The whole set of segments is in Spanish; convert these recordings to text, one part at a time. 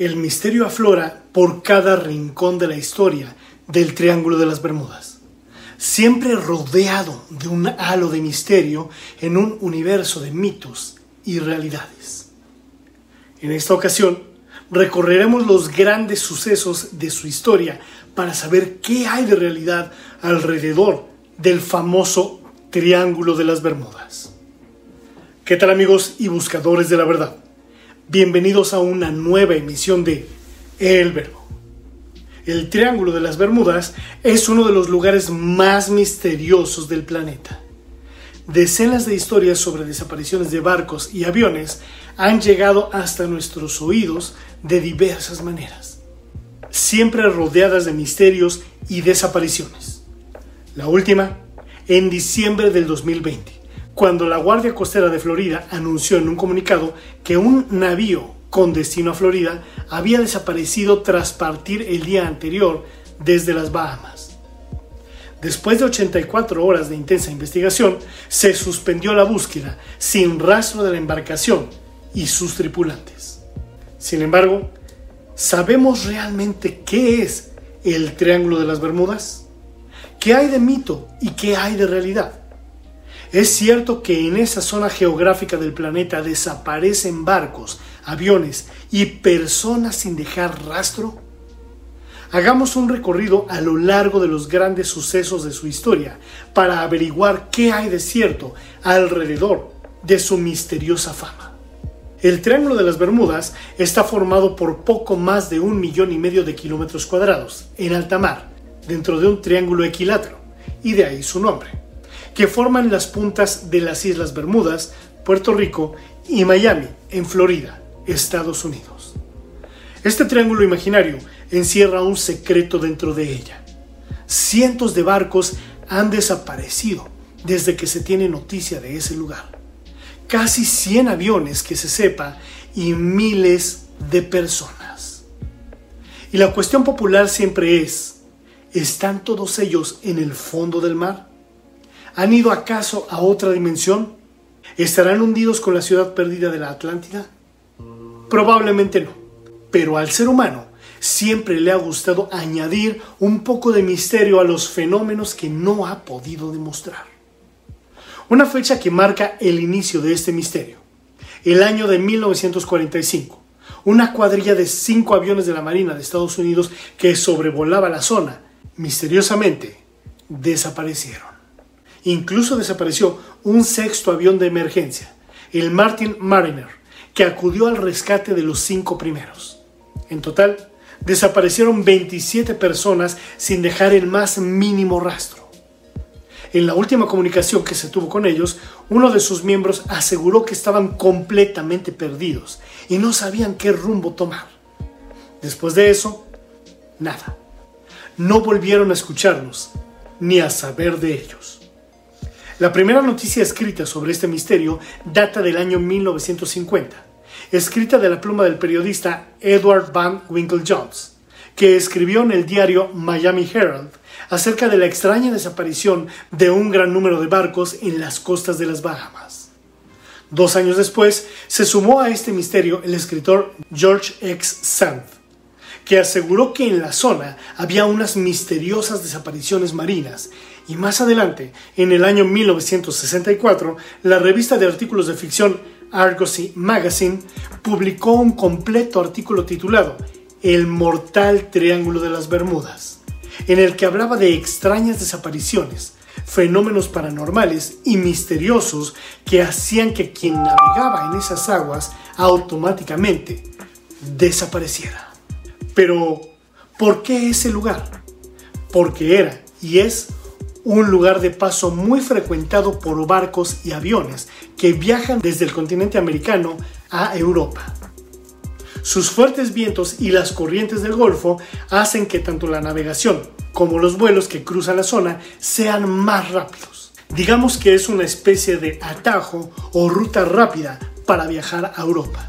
el misterio aflora por cada rincón de la historia del Triángulo de las Bermudas, siempre rodeado de un halo de misterio en un universo de mitos y realidades. En esta ocasión, recorreremos los grandes sucesos de su historia para saber qué hay de realidad alrededor del famoso Triángulo de las Bermudas. ¿Qué tal amigos y buscadores de la verdad? Bienvenidos a una nueva emisión de El Verbo. El Triángulo de las Bermudas es uno de los lugares más misteriosos del planeta. Decenas de historias sobre desapariciones de barcos y aviones han llegado hasta nuestros oídos de diversas maneras, siempre rodeadas de misterios y desapariciones. La última, en diciembre del 2020 cuando la Guardia Costera de Florida anunció en un comunicado que un navío con destino a Florida había desaparecido tras partir el día anterior desde las Bahamas. Después de 84 horas de intensa investigación, se suspendió la búsqueda sin rastro de la embarcación y sus tripulantes. Sin embargo, ¿sabemos realmente qué es el Triángulo de las Bermudas? ¿Qué hay de mito y qué hay de realidad? ¿Es cierto que en esa zona geográfica del planeta desaparecen barcos, aviones y personas sin dejar rastro? Hagamos un recorrido a lo largo de los grandes sucesos de su historia para averiguar qué hay de cierto alrededor de su misteriosa fama. El Triángulo de las Bermudas está formado por poco más de un millón y medio de kilómetros cuadrados en alta mar, dentro de un triángulo equilátero, y de ahí su nombre que forman las puntas de las Islas Bermudas, Puerto Rico y Miami, en Florida, Estados Unidos. Este triángulo imaginario encierra un secreto dentro de ella. Cientos de barcos han desaparecido desde que se tiene noticia de ese lugar. Casi 100 aviones que se sepa y miles de personas. Y la cuestión popular siempre es, ¿están todos ellos en el fondo del mar? ¿Han ido acaso a otra dimensión? ¿Estarán hundidos con la ciudad perdida de la Atlántida? Probablemente no, pero al ser humano siempre le ha gustado añadir un poco de misterio a los fenómenos que no ha podido demostrar. Una fecha que marca el inicio de este misterio, el año de 1945. Una cuadrilla de cinco aviones de la Marina de Estados Unidos que sobrevolaba la zona, misteriosamente, desaparecieron. Incluso desapareció un sexto avión de emergencia, el Martin Mariner, que acudió al rescate de los cinco primeros. En total, desaparecieron 27 personas sin dejar el más mínimo rastro. En la última comunicación que se tuvo con ellos, uno de sus miembros aseguró que estaban completamente perdidos y no sabían qué rumbo tomar. Después de eso, nada. No volvieron a escucharnos ni a saber de ellos. La primera noticia escrita sobre este misterio data del año 1950, escrita de la pluma del periodista Edward Van Winkle Jones, que escribió en el diario Miami Herald acerca de la extraña desaparición de un gran número de barcos en las costas de las Bahamas. Dos años después, se sumó a este misterio el escritor George X. Sand, que aseguró que en la zona había unas misteriosas desapariciones marinas y más adelante, en el año 1964, la revista de artículos de ficción Argosy Magazine publicó un completo artículo titulado El mortal Triángulo de las Bermudas, en el que hablaba de extrañas desapariciones, fenómenos paranormales y misteriosos que hacían que quien navegaba en esas aguas automáticamente desapareciera. Pero, ¿por qué ese lugar? Porque era y es un lugar de paso muy frecuentado por barcos y aviones que viajan desde el continente americano a Europa. Sus fuertes vientos y las corrientes del Golfo hacen que tanto la navegación como los vuelos que cruzan la zona sean más rápidos. Digamos que es una especie de atajo o ruta rápida para viajar a Europa.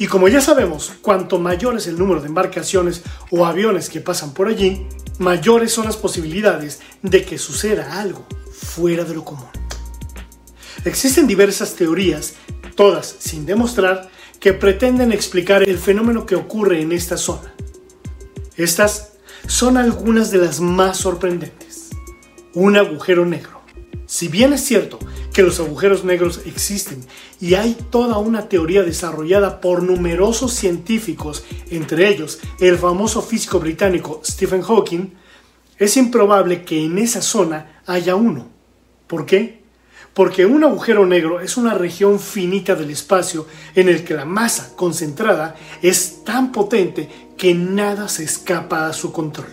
Y como ya sabemos, cuanto mayor es el número de embarcaciones o aviones que pasan por allí, mayores son las posibilidades de que suceda algo fuera de lo común. Existen diversas teorías, todas sin demostrar, que pretenden explicar el fenómeno que ocurre en esta zona. Estas son algunas de las más sorprendentes. Un agujero negro. Si bien es cierto que los agujeros negros existen y hay toda una teoría desarrollada por numerosos científicos, entre ellos el famoso físico británico Stephen Hawking, es improbable que en esa zona haya uno. ¿Por qué? Porque un agujero negro es una región finita del espacio en el que la masa concentrada es tan potente que nada se escapa a su control.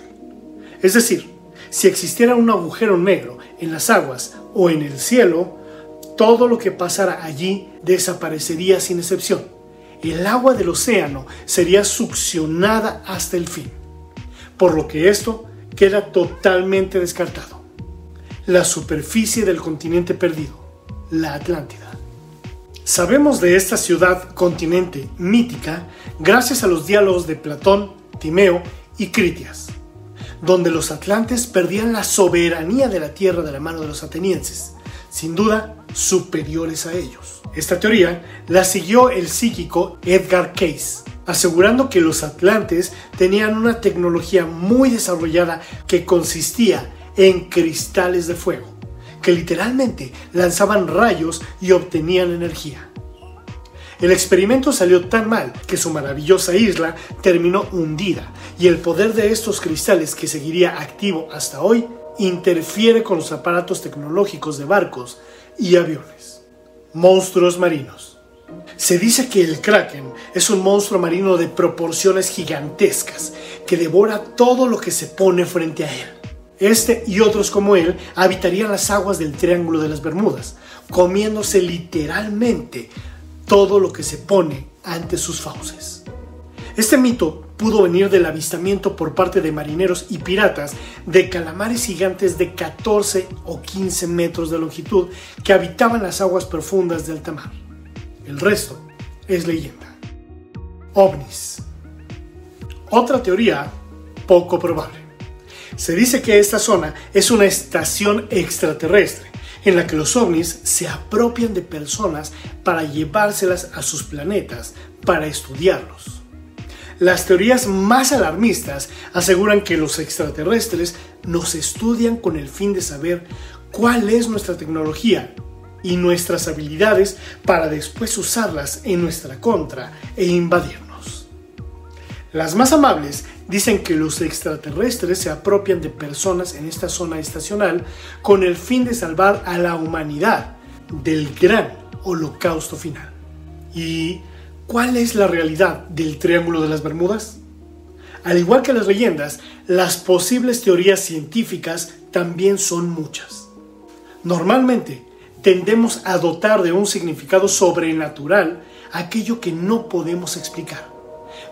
Es decir, si existiera un agujero negro en las aguas o en el cielo, todo lo que pasara allí desaparecería sin excepción. El agua del océano sería succionada hasta el fin, por lo que esto queda totalmente descartado. La superficie del continente perdido, la Atlántida. Sabemos de esta ciudad continente mítica gracias a los diálogos de Platón, Timeo y Critias, donde los atlantes perdían la soberanía de la tierra de la mano de los atenienses, sin duda superiores a ellos. Esta teoría la siguió el psíquico Edgar Cayce, asegurando que los atlantes tenían una tecnología muy desarrollada que consistía en cristales de fuego, que literalmente lanzaban rayos y obtenían energía. El experimento salió tan mal que su maravillosa isla terminó hundida y el poder de estos cristales que seguiría activo hasta hoy interfiere con los aparatos tecnológicos de barcos y aviones. Monstruos marinos. Se dice que el kraken es un monstruo marino de proporciones gigantescas que devora todo lo que se pone frente a él. Este y otros como él habitarían las aguas del Triángulo de las Bermudas, comiéndose literalmente todo lo que se pone ante sus fauces. Este mito pudo venir del avistamiento por parte de marineros y piratas de calamares gigantes de 14 o 15 metros de longitud que habitaban las aguas profundas del Tamar. El resto es leyenda. OVNIs. Otra teoría poco probable. Se dice que esta zona es una estación extraterrestre en la que los ovnis se apropian de personas para llevárselas a sus planetas para estudiarlos. Las teorías más alarmistas aseguran que los extraterrestres nos estudian con el fin de saber cuál es nuestra tecnología y nuestras habilidades para después usarlas en nuestra contra e invadirnos. Las más amables dicen que los extraterrestres se apropian de personas en esta zona estacional con el fin de salvar a la humanidad del gran holocausto final. ¿Y cuál es la realidad del Triángulo de las Bermudas? Al igual que las leyendas, las posibles teorías científicas también son muchas. Normalmente, tendemos a dotar de un significado sobrenatural aquello que no podemos explicar.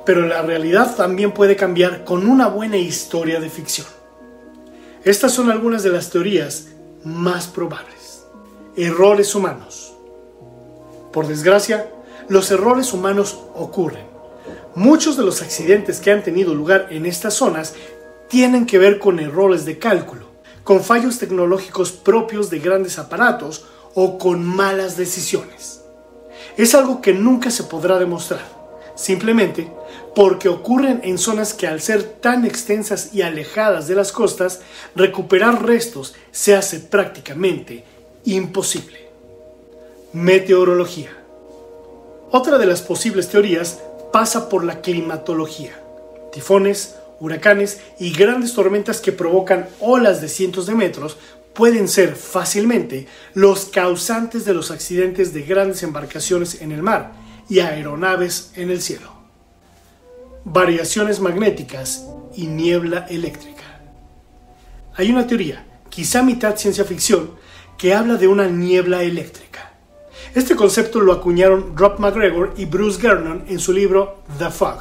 Pero la realidad también puede cambiar con una buena historia de ficción. Estas son algunas de las teorías más probables. Errores humanos. Por desgracia, los errores humanos ocurren. Muchos de los accidentes que han tenido lugar en estas zonas tienen que ver con errores de cálculo, con fallos tecnológicos propios de grandes aparatos o con malas decisiones. Es algo que nunca se podrá demostrar, simplemente porque ocurren en zonas que al ser tan extensas y alejadas de las costas, recuperar restos se hace prácticamente imposible. Meteorología. Otra de las posibles teorías pasa por la climatología. Tifones, huracanes y grandes tormentas que provocan olas de cientos de metros pueden ser fácilmente los causantes de los accidentes de grandes embarcaciones en el mar y aeronaves en el cielo. Variaciones magnéticas y niebla eléctrica. Hay una teoría, quizá mitad ciencia ficción, que habla de una niebla eléctrica. Este concepto lo acuñaron Rob McGregor y Bruce Gernon en su libro The Fog.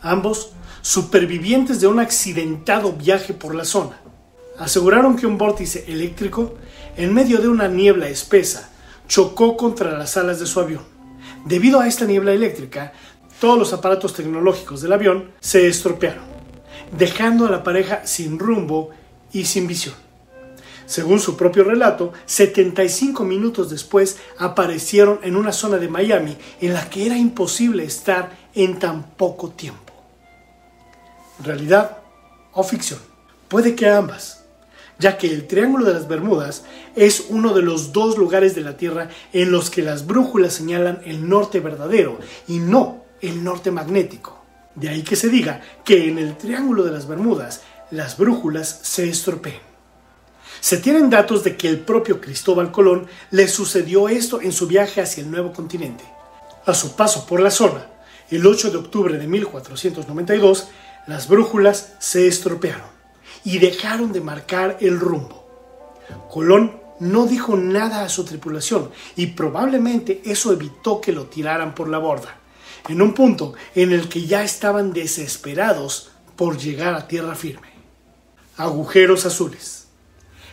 Ambos supervivientes de un accidentado viaje por la zona aseguraron que un vórtice eléctrico, en medio de una niebla espesa, chocó contra las alas de su avión. Debido a esta niebla eléctrica, todos los aparatos tecnológicos del avión se estropearon, dejando a la pareja sin rumbo y sin visión. Según su propio relato, 75 minutos después aparecieron en una zona de Miami en la que era imposible estar en tan poco tiempo. ¿Realidad o ficción? Puede que ambas, ya que el Triángulo de las Bermudas es uno de los dos lugares de la Tierra en los que las brújulas señalan el norte verdadero y no el norte magnético. De ahí que se diga que en el Triángulo de las Bermudas las brújulas se estropean. Se tienen datos de que el propio Cristóbal Colón le sucedió esto en su viaje hacia el nuevo continente. A su paso por la zona, el 8 de octubre de 1492, las brújulas se estropearon y dejaron de marcar el rumbo. Colón no dijo nada a su tripulación y probablemente eso evitó que lo tiraran por la borda, en un punto en el que ya estaban desesperados por llegar a tierra firme. Agujeros azules.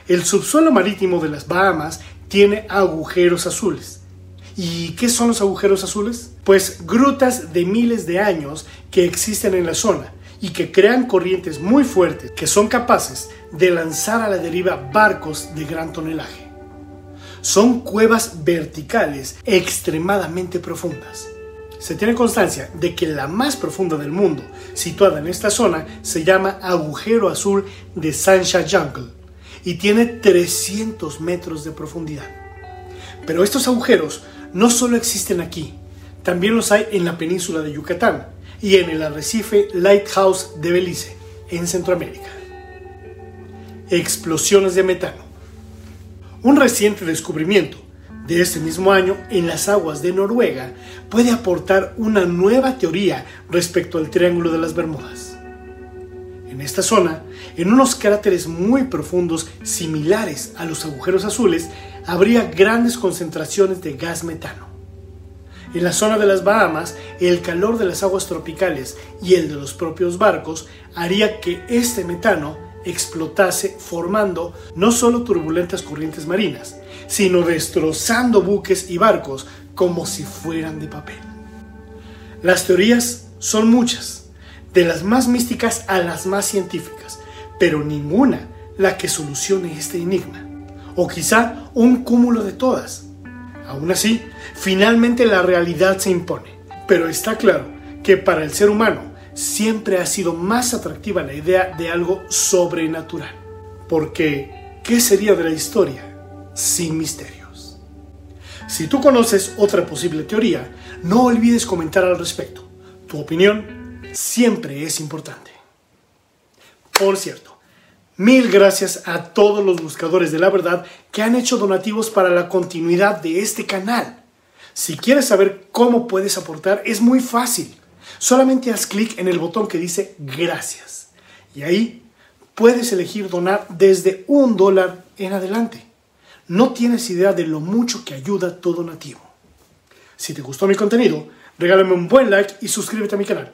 El subsuelo marítimo de las Bahamas tiene agujeros azules. ¿Y qué son los agujeros azules? Pues grutas de miles de años que existen en la zona y que crean corrientes muy fuertes que son capaces de lanzar a la deriva barcos de gran tonelaje. Son cuevas verticales extremadamente profundas. Se tiene constancia de que la más profunda del mundo, situada en esta zona, se llama Agujero Azul de Sancha Jungle y tiene 300 metros de profundidad. Pero estos agujeros no solo existen aquí, también los hay en la península de Yucatán y en el arrecife Lighthouse de Belice, en Centroamérica. Explosiones de metano. Un reciente descubrimiento de este mismo año en las aguas de Noruega puede aportar una nueva teoría respecto al Triángulo de las Bermudas. En esta zona, en unos cráteres muy profundos similares a los agujeros azules, habría grandes concentraciones de gas metano. En la zona de las Bahamas, el calor de las aguas tropicales y el de los propios barcos haría que este metano explotase formando no solo turbulentas corrientes marinas, sino destrozando buques y barcos como si fueran de papel. Las teorías son muchas de las más místicas a las más científicas, pero ninguna la que solucione este enigma, o quizá un cúmulo de todas. Aún así, finalmente la realidad se impone, pero está claro que para el ser humano siempre ha sido más atractiva la idea de algo sobrenatural, porque ¿qué sería de la historia sin misterios? Si tú conoces otra posible teoría, no olvides comentar al respecto. Tu opinión siempre es importante. Por cierto, mil gracias a todos los buscadores de la verdad que han hecho donativos para la continuidad de este canal. Si quieres saber cómo puedes aportar, es muy fácil. Solamente haz clic en el botón que dice gracias. Y ahí puedes elegir donar desde un dólar en adelante. No tienes idea de lo mucho que ayuda tu donativo. Si te gustó mi contenido, regálame un buen like y suscríbete a mi canal.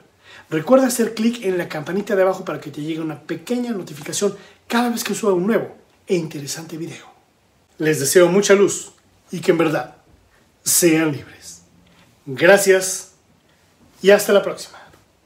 Recuerda hacer clic en la campanita de abajo para que te llegue una pequeña notificación cada vez que suba un nuevo e interesante video. Les deseo mucha luz y que en verdad sean libres. Gracias y hasta la próxima.